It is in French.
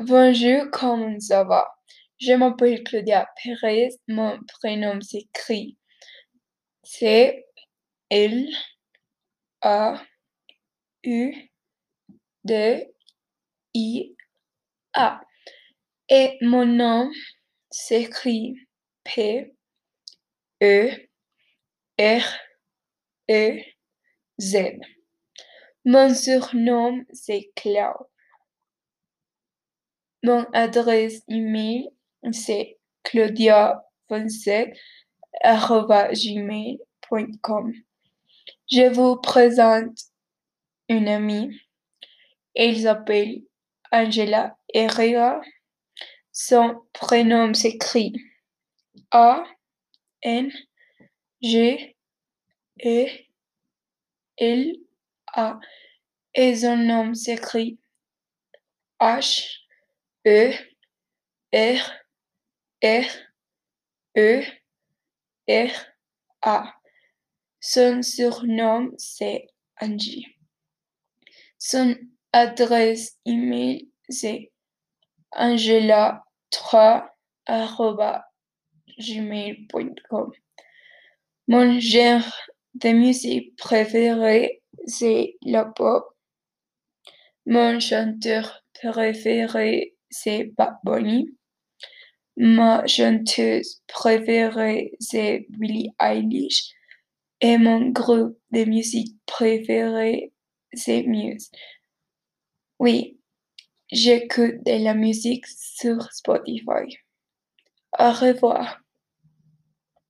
Bonjour, comment ça va? Je m'appelle Claudia Perez, mon prénom s'écrit C L A U D I A et mon nom s'écrit P E R E Z. Mon surnom c'est Clau. Mon adresse email c'est claudia27@gmail.com. Je vous présente une amie. Elle s'appelle Angela Herrera. Son prénom s'écrit A N G E L A et son nom s'écrit H E R E R A. Son surnom c'est Angie. Son adresse email c'est angela3@gmail.com. Mon genre de musique préféré c'est la pop. Mon chanteur préféré c'est Bad Bunny. Ma chanteuse préférée c'est Billie Eilish et mon groupe de musique préféré c'est Muse. Oui, j'écoute de la musique sur Spotify. Au revoir.